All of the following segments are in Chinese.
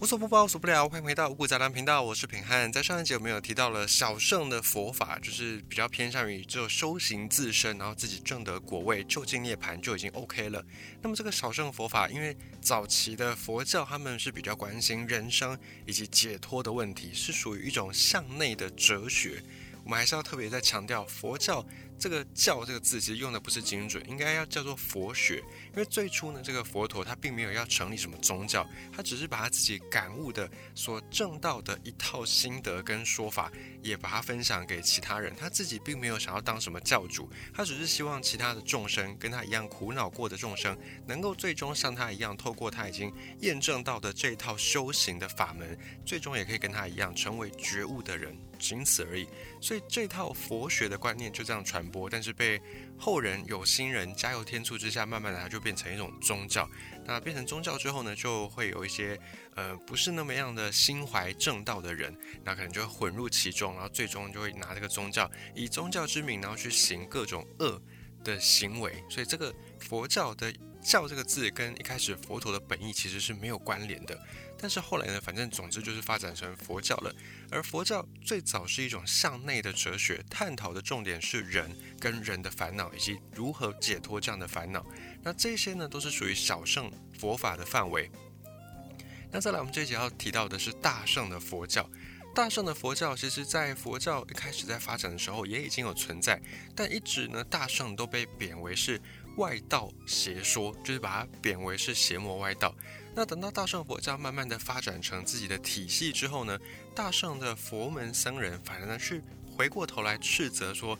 无所不包，无所不聊，欢迎回到五谷杂粮频道，我是品汉。在上一集我们有提到了小圣的佛法，就是比较偏向于就修行自身，然后自己证得果位，就近涅槃就已经 OK 了。那么这个小圣佛法，因为早期的佛教他们是比较关心人生以及解脱的问题，是属于一种向内的哲学。我们还是要特别在强调佛教。这个“教”这个字其实用的不是精准，应该要叫做佛学。因为最初呢，这个佛陀他并没有要成立什么宗教，他只是把他自己感悟的、所证到的一套心得跟说法，也把它分享给其他人。他自己并没有想要当什么教主，他只是希望其他的众生跟他一样苦恼过的众生，能够最终像他一样，透过他已经验证到的这一套修行的法门，最终也可以跟他一样成为觉悟的人。仅此而已，所以这套佛学的观念就这样传播，但是被后人有心人加油添醋之下，慢慢的它就变成一种宗教。那变成宗教之后呢，就会有一些呃不是那么样的心怀正道的人，那可能就会混入其中，然后最终就会拿这个宗教以宗教之名，然后去行各种恶的行为。所以这个佛教的教这个字跟一开始佛陀的本意其实是没有关联的。但是后来呢，反正总之就是发展成佛教了。而佛教最早是一种向内的哲学，探讨的重点是人跟人的烦恼，以及如何解脱这样的烦恼。那这些呢，都是属于小乘佛法的范围。那再来，我们这节要提到的是大乘的佛教。大乘的佛教，其实在佛教一开始在发展的时候，也已经有存在，但一直呢，大乘都被贬为是外道邪说，就是把它贬为是邪魔外道。那等到大乘佛教慢慢的发展成自己的体系之后呢，大乘的佛门僧人反而呢去回过头来斥责说，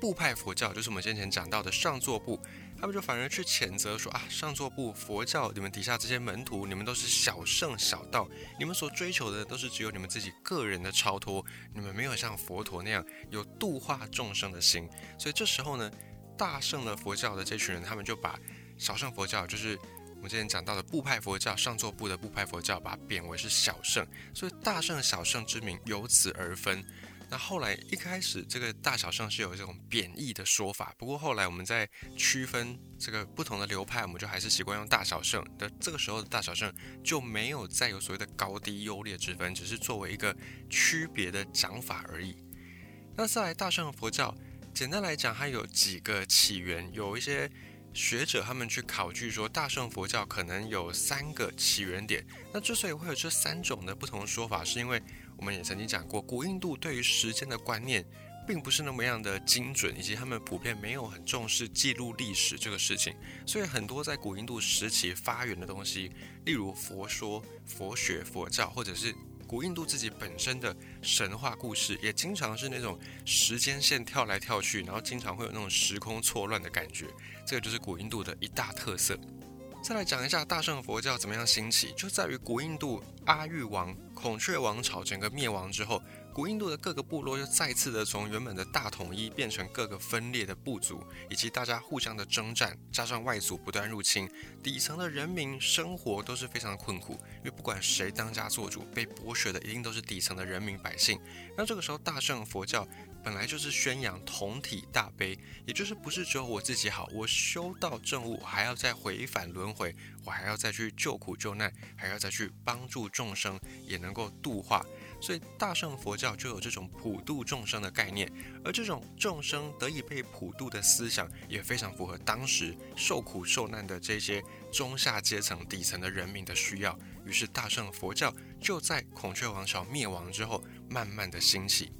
部派佛教就是我们先前讲到的上座部，他们就反而去谴责说啊，上座部佛教你们底下这些门徒，你们都是小圣小道，你们所追求的都是只有你们自己个人的超脱，你们没有像佛陀那样有度化众生的心。所以这时候呢，大圣的佛教的这群人，他们就把小圣佛教就是。我们之前讲到的部派佛教，上座部的部派佛教，把它贬为是小圣，所以大圣小圣之名由此而分。那后来一开始这个大小圣是有这种贬义的说法，不过后来我们在区分这个不同的流派，我们就还是习惯用大小圣的。这个时候的大小圣就没有再有所谓的高低优劣之分，只是作为一个区别的讲法而已。那再来大圣佛教，简单来讲，它有几个起源，有一些。学者他们去考据说，大乘佛教可能有三个起源点。那之所以会有这三种的不同说法，是因为我们也曾经讲过，古印度对于时间的观念并不是那么样的精准，以及他们普遍没有很重视记录历史这个事情。所以很多在古印度时期发源的东西，例如佛说、佛学、佛教，或者是。古印度自己本身的神话故事，也经常是那种时间线跳来跳去，然后经常会有那种时空错乱的感觉。这个就是古印度的一大特色。再来讲一下大乘佛教怎么样兴起，就在于古印度阿育王孔雀王朝整个灭亡之后。古印度的各个部落又再次的从原本的大统一变成各个分裂的部族，以及大家互相的征战，加上外族不断入侵，底层的人民生活都是非常困苦。因为不管谁当家做主，被剥削的一定都是底层的人民百姓。那这个时候，大乘佛教本来就是宣扬同体大悲，也就是不是只有我自己好，我修道正悟，还要再回返轮回，我还要再去救苦救难，还要再去帮助众生，也能够度化。所以大乘佛教就有这种普度众生的概念，而这种众生得以被普度的思想，也非常符合当时受苦受难的这些中下阶层底层的人民的需要。于是大乘佛教就在孔雀王朝灭亡之后，慢慢的兴起。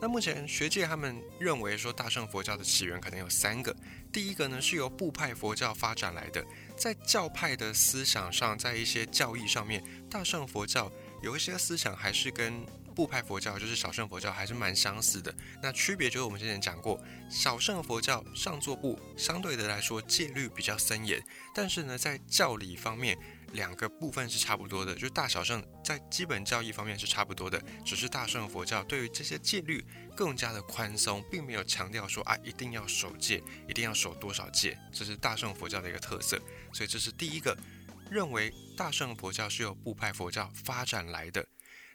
那目前学界他们认为说，大乘佛教的起源可能有三个。第一个呢，是由部派佛教发展来的，在教派的思想上，在一些教义上面，大乘佛教。有一些思想还是跟部派佛教，就是小乘佛教，还是蛮相似的。那区别就是我们之前讲过，小乘佛教上座部相对的来说戒律比较森严，但是呢，在教理方面，两个部分是差不多的，就大小乘在基本教义方面是差不多的，只是大乘佛教对于这些戒律更加的宽松，并没有强调说啊一定要守戒，一定要守多少戒，这是大乘佛教的一个特色。所以这是第一个。认为大乘佛教是由部派佛教发展来的。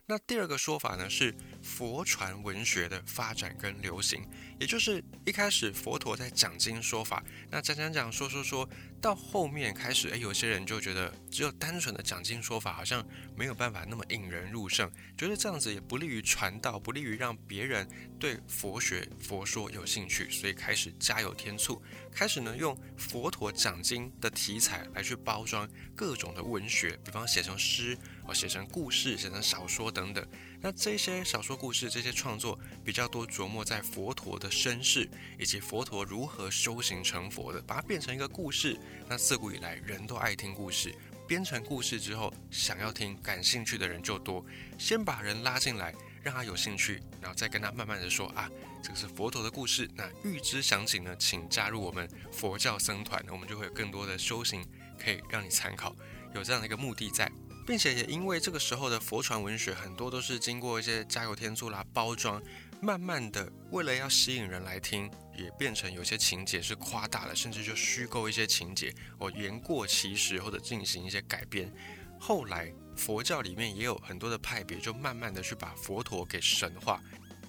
那第二个说法呢，是佛传文学的发展跟流行，也就是一开始佛陀在讲经说法，那讲讲讲说说说，到后面开始，诶，有些人就觉得只有单纯的讲经说法，好像没有办法那么引人入胜，觉得这样子也不利于传道，不利于让别人对佛学、佛说有兴趣，所以开始加油添醋，开始呢用佛陀讲经的题材来去包装各种的文学，比方写成诗，哦，写成故事，写成小说等等。那这些小说故事，这些创作比较多琢磨在佛陀的身世，以及佛陀如何修行成佛的，把它变成一个故事。那自古以来人都爱听故事，编成故事之后，想要听、感兴趣的人就多。先把人拉进来，让他有兴趣，然后再跟他慢慢的说啊，这个是佛陀的故事。那预知详情呢，请加入我们佛教僧团，我们就会有更多的修行可以让你参考，有这样的一个目的在。并且也因为这个时候的佛传文学很多都是经过一些加油添醋啦包装，慢慢的为了要吸引人来听，也变成有些情节是夸大了，甚至就虚构一些情节，哦言过其实或者进行一些改编。后来佛教里面也有很多的派别，就慢慢的去把佛陀给神化。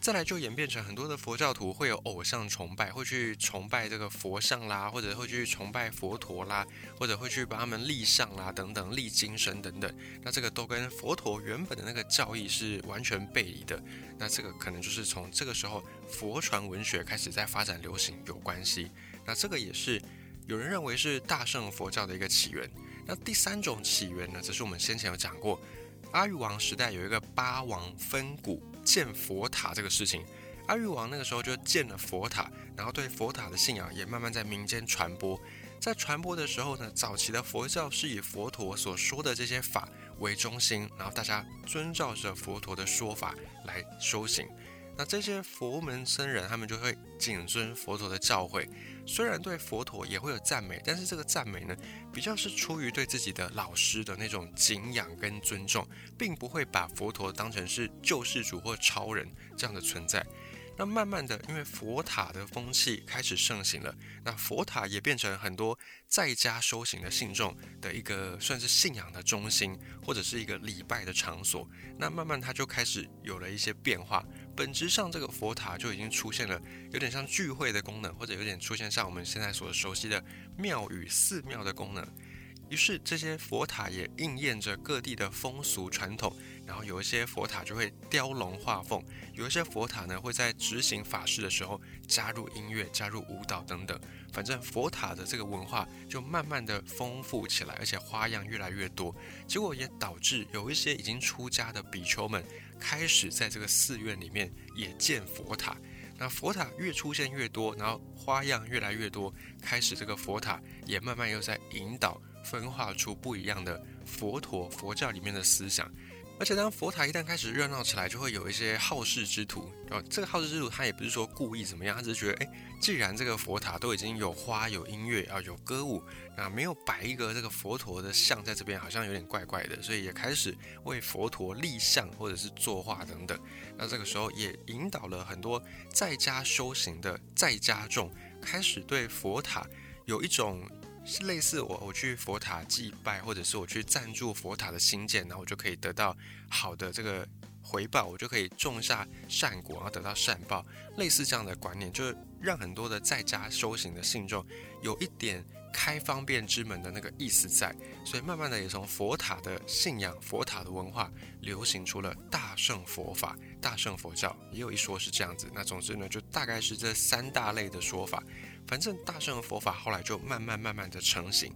再来就演变成很多的佛教徒会有偶像崇拜，会去崇拜这个佛像啦，或者会去崇拜佛陀啦，或者会去帮他们立像啦等等，立金身等等。那这个都跟佛陀原本的那个教义是完全背离的。那这个可能就是从这个时候佛传文学开始在发展流行有关系。那这个也是有人认为是大乘佛教的一个起源。那第三种起源呢，则是我们先前有讲过，阿育王时代有一个八王分谷。建佛塔这个事情，阿育王那个时候就建了佛塔，然后对佛塔的信仰也慢慢在民间传播。在传播的时候呢，早期的佛教是以佛陀所说的这些法为中心，然后大家遵照着佛陀的说法来修行。那这些佛门僧人，他们就会谨遵佛陀的教诲。虽然对佛陀也会有赞美，但是这个赞美呢，比较是出于对自己的老师的那种敬仰跟尊重，并不会把佛陀当成是救世主或超人这样的存在。那慢慢的，因为佛塔的风气开始盛行了，那佛塔也变成很多在家修行的信众的一个算是信仰的中心，或者是一个礼拜的场所。那慢慢它就开始有了一些变化。本质上，这个佛塔就已经出现了有点像聚会的功能，或者有点出现像我们现在所熟悉的庙宇、寺庙的功能。于是，这些佛塔也应验着各地的风俗传统。然后，有一些佛塔就会雕龙画凤，有一些佛塔呢会在执行法事的时候加入音乐、加入舞蹈等等。反正佛塔的这个文化就慢慢的丰富起来，而且花样越来越多。结果也导致有一些已经出家的比丘们。开始在这个寺院里面也建佛塔，那佛塔越出现越多，然后花样越来越多，开始这个佛塔也慢慢又在引导分化出不一样的佛陀佛教里面的思想。而且当佛塔一旦开始热闹起来，就会有一些好事之徒。哦，这个好事之徒他也不是说故意怎么样，他只是觉得，哎，既然这个佛塔都已经有花、有音乐啊、有歌舞，那没有摆一个这个佛陀的像在这边，好像有点怪怪的，所以也开始为佛陀立像或者是作画等等。那这个时候也引导了很多在家修行的在家众，开始对佛塔有一种。是类似我我去佛塔祭拜，或者是我去赞助佛塔的新建，然后我就可以得到好的这个回报，我就可以种下善果，然后得到善报。类似这样的观念，就是让很多的在家修行的信众有一点开方便之门的那个意思在，所以慢慢的也从佛塔的信仰、佛塔的文化流行出了大乘佛法、大乘佛教，也有一说是这样子。那总之呢，就大概是这三大类的说法。反正大乘佛法后来就慢慢慢慢的成型。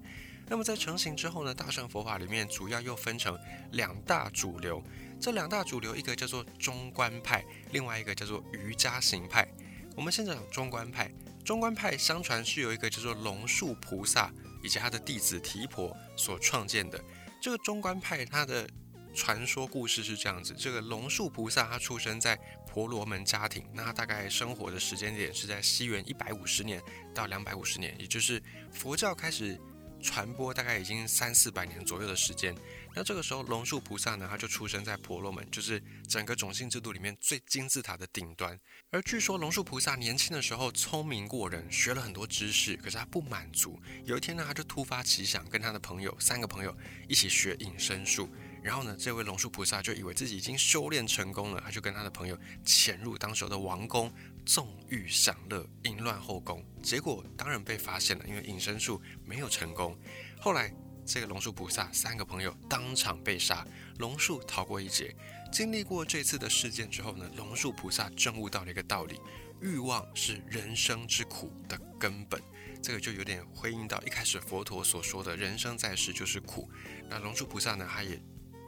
那么在成型之后呢，大乘佛法里面主要又分成两大主流。这两大主流，一个叫做中观派，另外一个叫做瑜伽行派。我们先讲中观派。中观派相传是由一个叫做龙树菩萨以及他的弟子提婆所创建的。这个中观派它的传说故事是这样子：这个龙树菩萨他出生在。婆罗门家庭，那他大概生活的时间点是在西元一百五十年到两百五十年，也就是佛教开始传播大概已经三四百年左右的时间。那这个时候，龙树菩萨呢，他就出生在婆罗门，就是整个种姓制度里面最金字塔的顶端。而据说龙树菩萨年轻的时候聪明过人，学了很多知识，可是他不满足。有一天呢，他就突发奇想，跟他的朋友三个朋友一起学隐身术。然后呢，这位龙树菩萨就以为自己已经修炼成功了，他就跟他的朋友潜入当时的王宫，纵欲享乐，淫乱后宫。结果当然被发现了，因为隐身术没有成功。后来这个龙树菩萨三个朋友当场被杀，龙树逃过一劫。经历过这次的事件之后呢，龙树菩萨证悟到了一个道理：欲望是人生之苦的根本。这个就有点回应到一开始佛陀所说的人生在世就是苦。那龙树菩萨呢，他也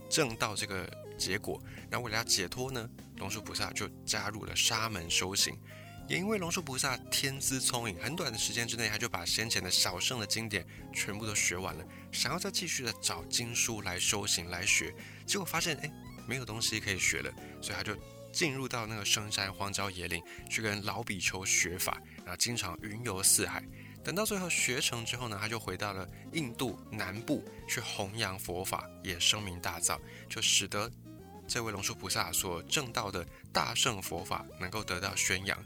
证到这个结果。那为了要解脱呢，龙树菩萨就加入了沙门修行。也因为龙树菩萨天资聪颖，很短的时间之内，他就把先前的小圣的经典全部都学完了。想要再继续的找经书来修行来学，结果发现哎，没有东西可以学了，所以他就进入到那个深山荒郊野岭去跟老比丘学法，然后经常云游四海。等到最后学成之后呢，他就回到了印度南部去弘扬佛法，也声名大噪，就使得这位龙树菩萨所证道的大圣佛法能够得到宣扬。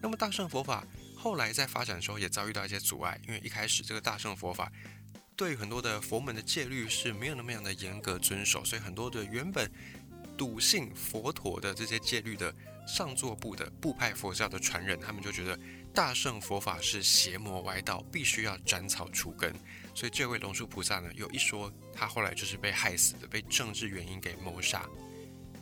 那么大圣佛法后来在发展的时候也遭遇到一些阻碍，因为一开始这个大圣佛法对很多的佛门的戒律是没有那么样的严格遵守，所以很多的原本笃信佛陀的这些戒律的上座部的部派佛教的传人，他们就觉得。大圣佛法是邪魔歪道，必须要斩草除根。所以这位龙树菩萨呢，有一说，他后来就是被害死的，被政治原因给谋杀。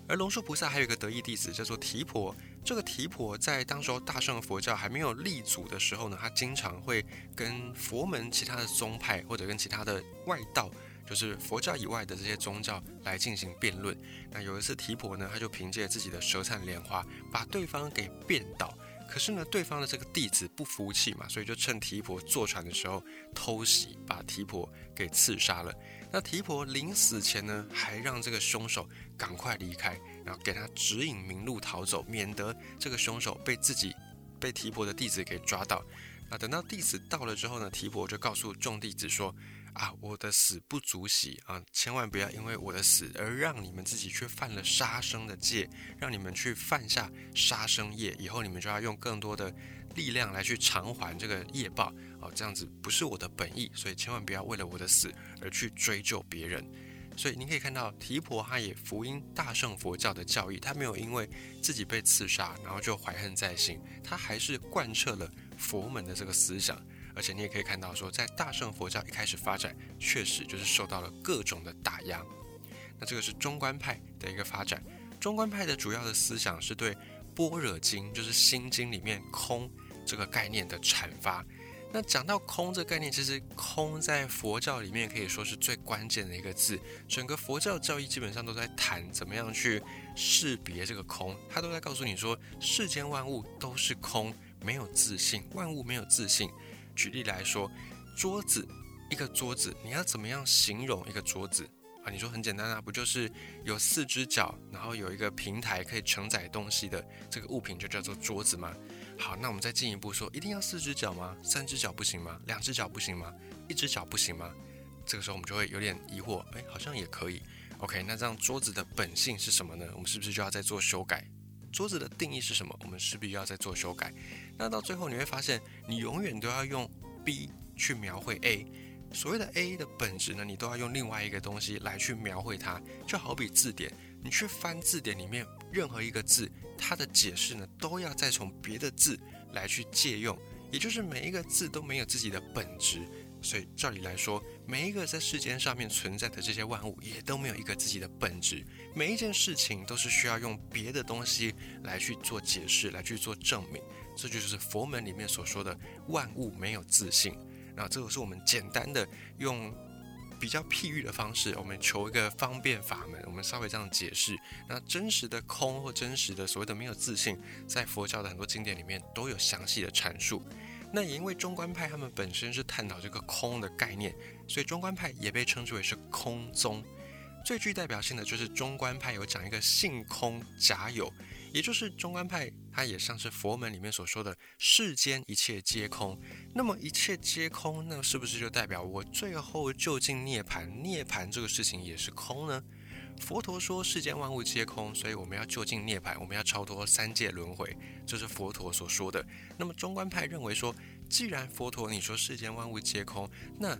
而龙树菩萨还有一个得意弟子叫做提婆。这个提婆在当时候大圣佛教还没有立足的时候呢，他经常会跟佛门其他的宗派或者跟其他的外道，就是佛教以外的这些宗教来进行辩论。那有一次提婆呢，他就凭借自己的舌灿莲花，把对方给辩倒。可是呢，对方的这个弟子不服气嘛，所以就趁提婆坐船的时候偷袭，把提婆给刺杀了。那提婆临死前呢，还让这个凶手赶快离开，然后给他指引明路逃走，免得这个凶手被自己被提婆的弟子给抓到。那等到弟子到了之后呢，提婆就告诉众弟子说。啊，我的死不足喜啊！千万不要因为我的死而让你们自己去犯了杀生的戒，让你们去犯下杀生业，以后你们就要用更多的力量来去偿还这个业报啊！这样子不是我的本意，所以千万不要为了我的死而去追究别人。所以你可以看到提婆他也福音大圣佛教的教义，他没有因为自己被刺杀然后就怀恨在心，他还是贯彻了佛门的这个思想。而且你也可以看到，说在大乘佛教一开始发展，确实就是受到了各种的打压。那这个是中观派的一个发展。中观派的主要的思想是对《般若经》，就是《心经》里面空这个概念的阐发。那讲到空这个概念，其实空在佛教里面可以说是最关键的一个字。整个佛教教义基本上都在谈怎么样去识别这个空，它都在告诉你说，世间万物都是空，没有自信，万物没有自信。举例来说，桌子，一个桌子，你要怎么样形容一个桌子啊？你说很简单啊，不就是有四只脚，然后有一个平台可以承载东西的这个物品就叫做桌子吗？好，那我们再进一步说，一定要四只脚吗？三只脚不行吗？两只脚不行吗？一只脚不行吗？这个时候我们就会有点疑惑，哎，好像也可以。OK，那这样桌子的本性是什么呢？我们是不是就要再做修改？桌子的定义是什么？我们势必要再做修改。那到最后你会发现，你永远都要用 B 去描绘 A。所谓的 A 的本质呢，你都要用另外一个东西来去描绘它。就好比字典，你去翻字典里面任何一个字，它的解释呢，都要再从别的字来去借用。也就是每一个字都没有自己的本质。所以照理来说，每一个在世间上面存在的这些万物，也都没有一个自己的本质。每一件事情都是需要用别的东西来去做解释，来去做证明。这就是佛门里面所说的万物没有自性。那这个是我们简单的用比较譬喻的方式，我们求一个方便法门，我们稍微这样解释。那真实的空或真实的所谓的没有自性，在佛教的很多经典里面都有详细的阐述。那也因为中观派他们本身是探讨这个空的概念，所以中观派也被称之为是空宗。最具代表性的就是中观派有讲一个性空假有，也就是中观派它也像是佛门里面所说的世间一切皆空。那么一切皆空，那是不是就代表我最后就近涅槃？涅槃这个事情也是空呢？佛陀说世间万物皆空，所以我们要就近涅槃，我们要超脱三界轮回，这是佛陀所说的。那么中观派认为说，既然佛陀你说世间万物皆空，那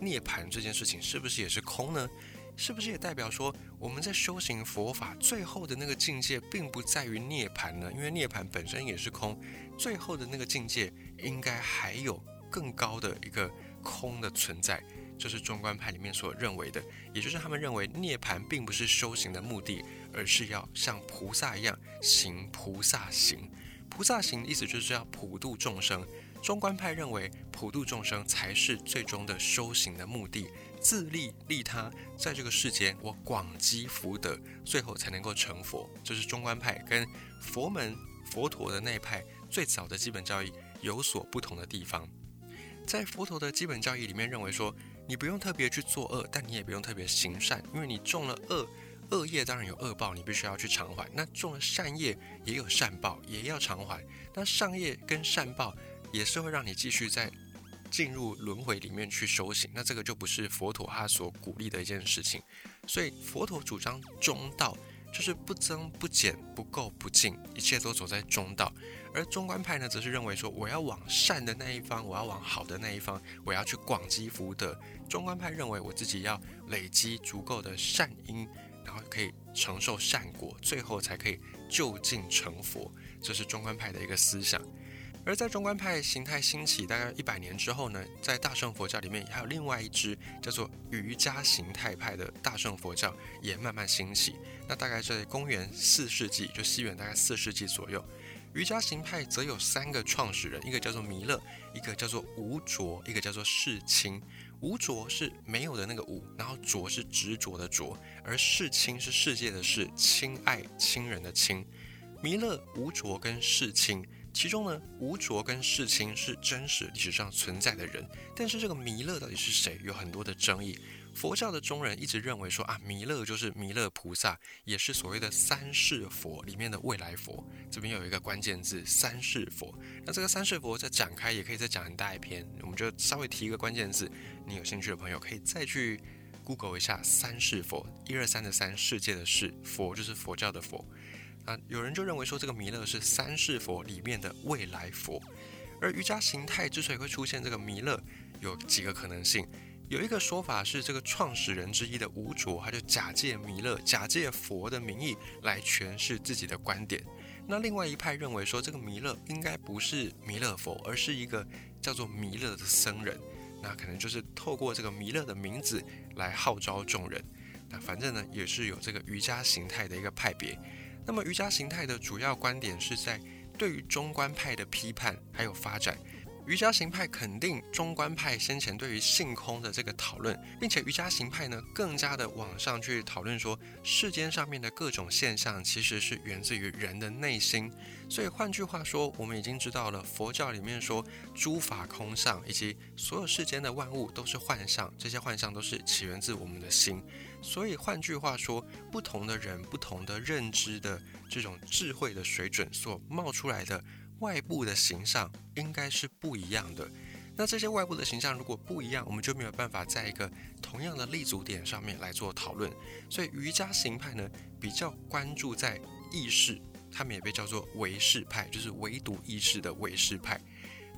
涅槃这件事情是不是也是空呢？是不是也代表说我们在修行佛法最后的那个境界，并不在于涅槃呢？因为涅槃本身也是空，最后的那个境界应该还有更高的一个空的存在，就是中观派里面所认为的，也就是他们认为涅槃并不是修行的目的，而是要像菩萨一样行菩萨行。菩萨行的意思就是要普度众生。中观派认为普度众生才是最终的修行的目的，自利利他，在这个世间我广积福德，最后才能够成佛。这是中观派跟佛门佛陀的那一派最早的基本教义有所不同的地方。在佛陀的基本教义里面，认为说你不用特别去作恶，但你也不用特别行善，因为你种了恶，恶业当然有恶报，你必须要去偿还。那种了善业也有善报，也要偿还。那善业跟善报。也是会让你继续在进入轮回里面去修行，那这个就不是佛陀他所鼓励的一件事情。所以佛陀主张中道，就是不增不减，不垢不净，一切都走在中道。而中观派呢，则是认为说，我要往善的那一方，我要往好的那一方，我要去广积福德。中观派认为，我自己要累积足够的善因，然后可以承受善果，最后才可以就近成佛。这是中观派的一个思想。而在中观派形态兴起大概一百年之后呢，在大乘佛教里面还有另外一支叫做瑜伽形态派的大乘佛教也慢慢兴起。那大概在公元四世纪，就西元大概四世纪左右，瑜伽行派则有三个创始人，一个叫做弥勒，一个叫做无着，一个叫做世亲。无着是没有的那个无，然后着是执着的着，而世亲是世界的世，亲爱亲人的亲。弥勒、无着跟世亲。其中呢，吴卓跟世亲是真实历史上存在的人，但是这个弥勒到底是谁，有很多的争议。佛教的中人一直认为说啊，弥勒就是弥勒菩萨，也是所谓的三世佛里面的未来佛。这边有一个关键字三世佛，那这个三世佛再展开也可以再讲很大一篇，我们就稍微提一个关键字，你有兴趣的朋友可以再去 Google 一下三世佛，一二三的三世界的世佛就是佛教的佛。啊，有人就认为说这个弥勒是三世佛里面的未来佛，而瑜伽形态之所以会出现这个弥勒，有几个可能性。有一个说法是，这个创始人之一的吴卓，他就假借弥勒、假借佛的名义来诠释自己的观点。那另外一派认为说，这个弥勒应该不是弥勒佛，而是一个叫做弥勒的僧人。那可能就是透过这个弥勒的名字来号召众人。那反正呢，也是有这个瑜伽形态的一个派别。那么瑜伽形态的主要观点是在对于中观派的批判还有发展。瑜伽行派肯定中观派先前对于性空的这个讨论，并且瑜伽行派呢更加的往上去讨论说，世间上面的各种现象其实是源自于人的内心。所以换句话说，我们已经知道了佛教里面说诸法空相，以及所有世间的万物都是幻象，这些幻象都是起源自我们的心。所以换句话说，不同的人、不同的认知的这种智慧的水准所冒出来的。外部的形象应该是不一样的，那这些外部的形象如果不一样，我们就没有办法在一个同样的立足点上面来做讨论。所以瑜伽行派呢比较关注在意识，他们也被叫做唯识派，就是唯独意识的唯识派。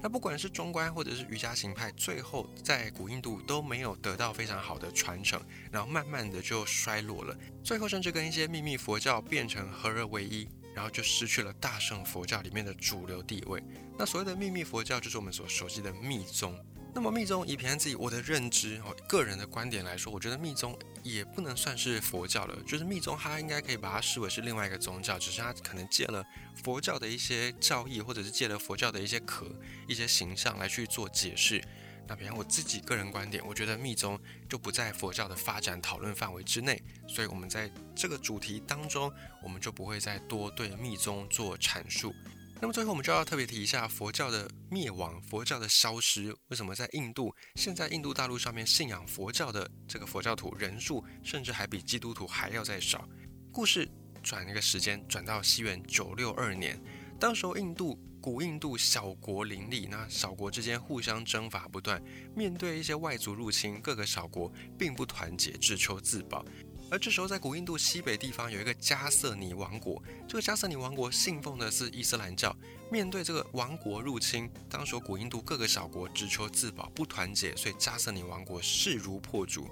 那不管是中观或者是瑜伽行派，最后在古印度都没有得到非常好的传承，然后慢慢的就衰落了，最后甚至跟一些秘密佛教变成合而为一。然后就失去了大乘佛教里面的主流地位。那所谓的秘密佛教，就是我们所熟悉的密宗。那么密宗，以平安自己我的认知哦，个人的观点来说，我觉得密宗也不能算是佛教了。就是密宗，它应该可以把它视为是另外一个宗教，只是它可能借了佛教的一些教义，或者是借了佛教的一些壳、一些形象来去做解释。那比方我自己个人观点，我觉得密宗就不在佛教的发展讨论范围之内，所以我们在这个主题当中，我们就不会再多对密宗做阐述。那么最后我们就要特别提一下佛教的灭亡、佛教的消失，为什么在印度现在印度大陆上面信仰佛教的这个佛教徒人数，甚至还比基督徒还要再少？故事转一个时间，转到西元九六二年，当时候印度。古印度小国林立，那小国之间互相征伐不断，面对一些外族入侵，各个小国并不团结，只求自保。而这时候，在古印度西北地方有一个加瑟尼王国，这个加瑟尼王国信奉的是伊斯兰教。面对这个王国入侵，当时古印度各个小国只求自保，不团结，所以加瑟尼王国势如破竹。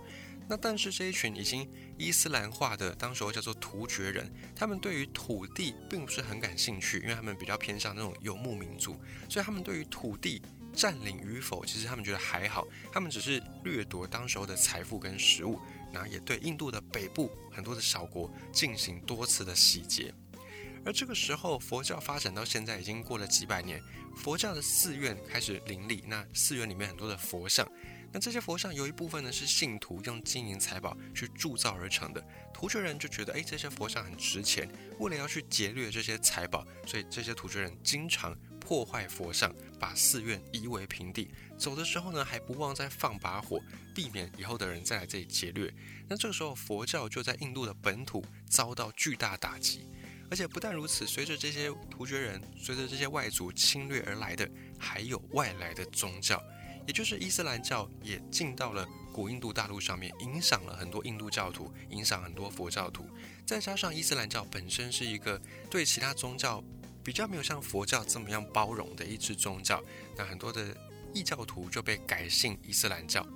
那但是这一群已经伊斯兰化的，当时候叫做突厥人，他们对于土地并不是很感兴趣，因为他们比较偏向那种游牧民族，所以他们对于土地占领与否，其实他们觉得还好，他们只是掠夺当时候的财富跟食物，然后也对印度的北部很多的小国进行多次的洗劫。而这个时候，佛教发展到现在已经过了几百年，佛教的寺院开始林立，那寺院里面很多的佛像。那这些佛像有一部分呢是信徒用金银财宝去铸造而成的，突厥人就觉得，哎，这些佛像很值钱，为了要去劫掠这些财宝，所以这些突厥人经常破坏佛像，把寺院夷为平地。走的时候呢，还不忘再放把火，避免以后的人再来这里劫掠。那这个时候，佛教就在印度的本土遭到巨大打击。而且不但如此，随着这些突厥人，随着这些外族侵略而来的，还有外来的宗教。也就是伊斯兰教也进到了古印度大陆上面，影响了很多印度教徒，影响很多佛教徒。再加上伊斯兰教本身是一个对其他宗教比较没有像佛教这么样包容的一支宗教，那很多的异教徒就被改信伊斯兰教。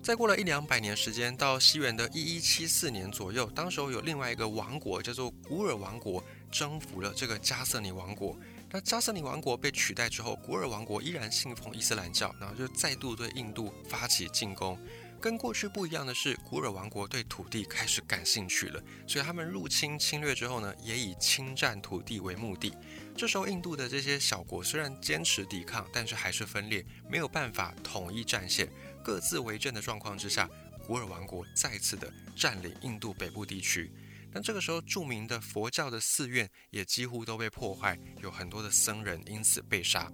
再过了一两百年时间，到西元的一一七四年左右，当时候有另外一个王国叫做古尔王国，征服了这个加瑟尼王国。那加斯尼王国被取代之后，古尔王国依然信奉伊斯兰教，然后就再度对印度发起进攻。跟过去不一样的是，古尔王国对土地开始感兴趣了，所以他们入侵侵略之后呢，也以侵占土地为目的。这时候，印度的这些小国虽然坚持抵抗，但是还是分裂，没有办法统一战线，各自为政的状况之下，古尔王国再次的占领印度北部地区。那这个时候，著名的佛教的寺院也几乎都被破坏，有很多的僧人因此被杀。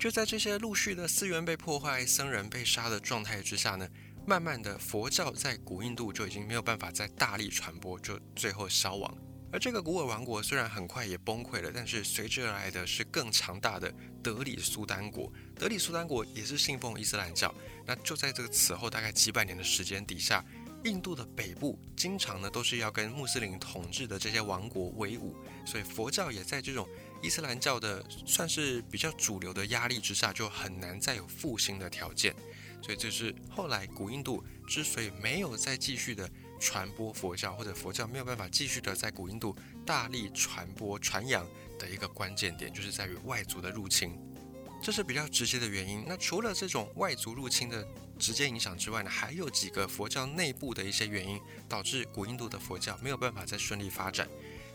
就在这些陆续的寺院被破坏、僧人被杀的状态之下呢，慢慢的佛教在古印度就已经没有办法再大力传播，就最后消亡。而这个古尔王国虽然很快也崩溃了，但是随之而来的是更强大的德里苏丹国。德里苏丹国也是信奉伊斯兰教。那就在这个此后大概几百年的时间底下。印度的北部经常呢都是要跟穆斯林统治的这些王国为伍，所以佛教也在这种伊斯兰教的算是比较主流的压力之下，就很难再有复兴的条件。所以这是后来古印度之所以没有再继续的传播佛教，或者佛教没有办法继续的在古印度大力传播传扬的一个关键点，就是在于外族的入侵。这是比较直接的原因。那除了这种外族入侵的直接影响之外呢，还有几个佛教内部的一些原因，导致古印度的佛教没有办法再顺利发展。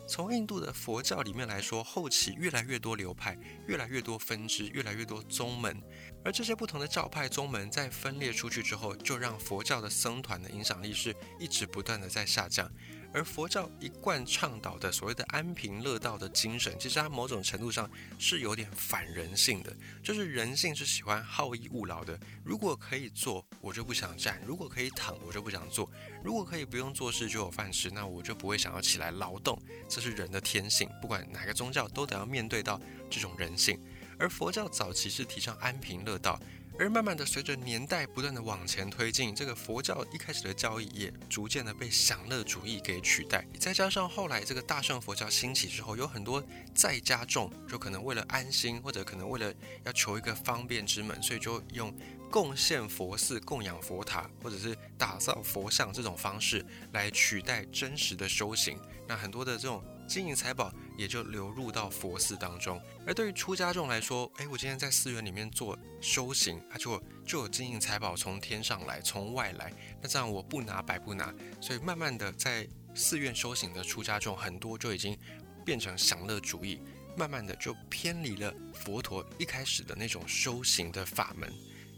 从印度的佛教里面来说，后期越来越多流派，越来越多分支，越来越多宗门，而这些不同的教派宗门在分裂出去之后，就让佛教的僧团的影响力是一直不断的在下降。而佛教一贯倡导的所谓的安贫乐道的精神，其实它某种程度上是有点反人性的，就是人性是喜欢好逸恶劳的。如果可以坐，我就不想站；如果可以躺，我就不想坐；如果可以不用做事就有饭吃，那我就不会想要起来劳动。这是人的天性，不管哪个宗教都得要面对到这种人性。而佛教早期是提倡安贫乐道。而慢慢的，随着年代不断的往前推进，这个佛教一开始的教义也逐渐的被享乐主义给取代。再加上后来这个大乘佛教兴起之后，有很多在家众，就可能为了安心，或者可能为了要求一个方便之门，所以就用贡献佛寺、供养佛塔，或者是打造佛像这种方式来取代真实的修行。那很多的这种。金银财宝也就流入到佛寺当中，而对于出家众来说，哎，我今天在寺院里面做修行，它就就有金银财宝从天上来，从外来，那这样我不拿白不拿，所以慢慢的在寺院修行的出家众很多就已经变成享乐主义，慢慢的就偏离了佛陀一开始的那种修行的法门，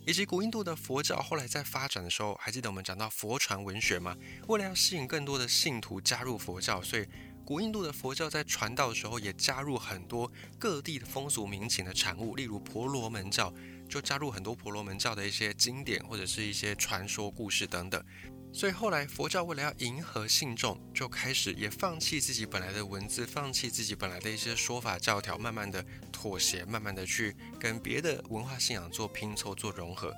以及古印度的佛教后来在发展的时候，还记得我们讲到佛传文学吗？为了要吸引更多的信徒加入佛教，所以。古印度的佛教在传道的时候，也加入很多各地的风俗民情的产物，例如婆罗门教，就加入很多婆罗门教的一些经典或者是一些传说故事等等。所以后来佛教为了要迎合信众，就开始也放弃自己本来的文字，放弃自己本来的一些说法教条，慢慢的妥协，慢慢的去跟别的文化信仰做拼凑、做融合。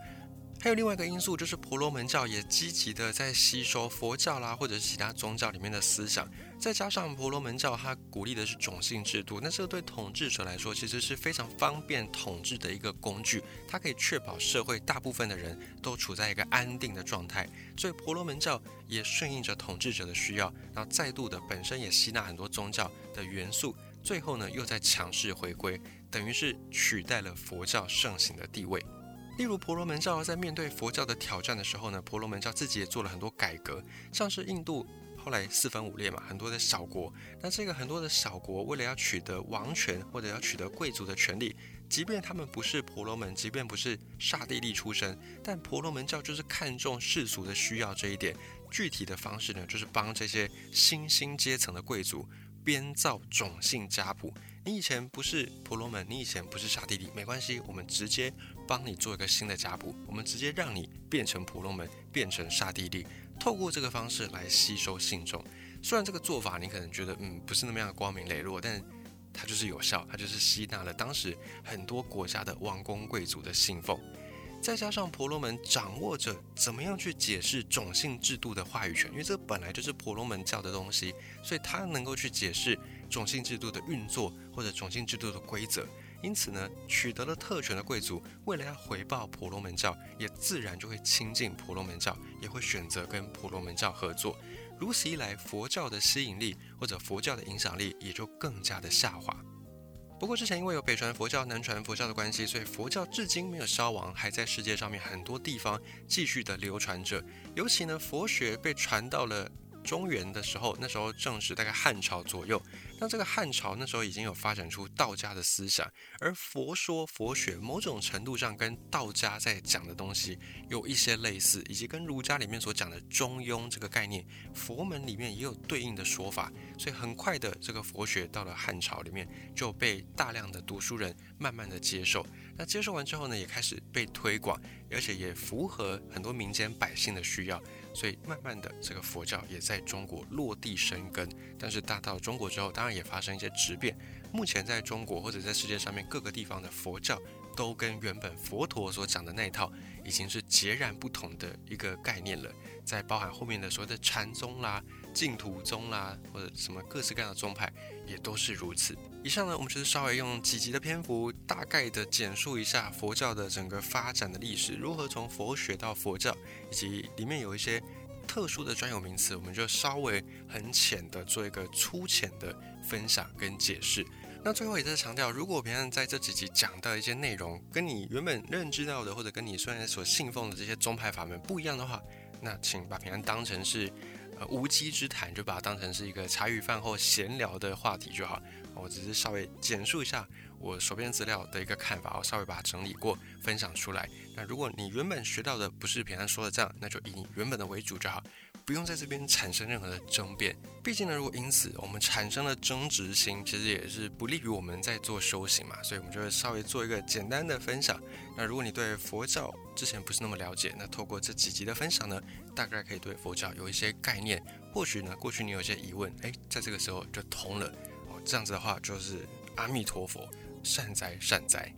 还有另外一个因素，就是婆罗门教也积极的在吸收佛教啦，或者是其他宗教里面的思想。再加上婆罗门教，它鼓励的是种姓制度，那这个对统治者来说，其实是非常方便统治的一个工具。它可以确保社会大部分的人都处在一个安定的状态。所以婆罗门教也顺应着统治者的需要，然后再度的本身也吸纳很多宗教的元素，最后呢又在强势回归，等于是取代了佛教盛行的地位。例如婆罗门教在面对佛教的挑战的时候呢，婆罗门教自己也做了很多改革，像是印度后来四分五裂嘛，很多的小国，那这个很多的小国为了要取得王权或者要取得贵族的权利，即便他们不是婆罗门，即便不是刹帝利出身，但婆罗门教就是看重世俗的需要这一点，具体的方式呢，就是帮这些新兴阶层的贵族编造种姓家谱。你以前不是婆罗门，你以前不是刹帝利，没关系，我们直接。帮你做一个新的家谱，我们直接让你变成婆罗门，变成刹帝利，透过这个方式来吸收信众。虽然这个做法你可能觉得嗯不是那么样光明磊落，但它就是有效，它就是吸纳了当时很多国家的王公贵族的信奉。再加上婆罗门掌握着怎么样去解释种姓制度的话语权，因为这本来就是婆罗门教的东西，所以他能够去解释种姓制度的运作或者种姓制度的规则。因此呢，取得了特权的贵族，为了要回报婆罗门教，也自然就会亲近婆罗门教，也会选择跟婆罗门教合作。如此一来，佛教的吸引力或者佛教的影响力也就更加的下滑。不过之前因为有北传佛教、南传佛教的关系，所以佛教至今没有消亡，还在世界上面很多地方继续的流传着。尤其呢，佛学被传到了。中原的时候，那时候正是大概汉朝左右。那这个汉朝那时候已经有发展出道家的思想，而佛说佛学某种程度上跟道家在讲的东西有一些类似，以及跟儒家里面所讲的中庸这个概念，佛门里面也有对应的说法。所以很快的，这个佛学到了汉朝里面就被大量的读书人慢慢的接受。那接受完之后呢，也开始被推广，而且也符合很多民间百姓的需要。所以慢慢的，这个佛教也在中国落地生根。但是大到中国之后，当也发生一些质变。目前在中国或者在世界上面各个地方的佛教，都跟原本佛陀所讲的那一套，已经是截然不同的一个概念了。在包含后面的所谓的禅宗啦、净土宗啦，或者什么各式各样的宗派，也都是如此。以上呢，我们就是稍微用几集的篇幅，大概的简述一下佛教的整个发展的历史，如何从佛学到佛教，以及里面有一些特殊的专有名词，我们就稍微很浅的做一个粗浅的分享跟解释。那最后也在强调，如果平安在这几集讲到一些内容，跟你原本认知到的，或者跟你虽然所信奉的这些宗派法门不一样的话，那请把平安当成是呃无稽之谈，就把它当成是一个茶余饭后闲聊的话题就好。我只是稍微简述一下我手边资料的一个看法，我稍微把它整理过分享出来。那如果你原本学到的不是平安说的这样，那就以你原本的为主就好，不用在这边产生任何的争辩。毕竟呢，如果因此我们产生了争执心，其实也是不利于我们在做修行嘛。所以我们就会稍微做一个简单的分享。那如果你对佛教之前不是那么了解，那透过这几集的分享呢，大概可以对佛教有一些概念。或许呢，过去你有些疑问，诶，在这个时候就通了。哦这样子的话，就是阿弥陀佛，善哉善哉。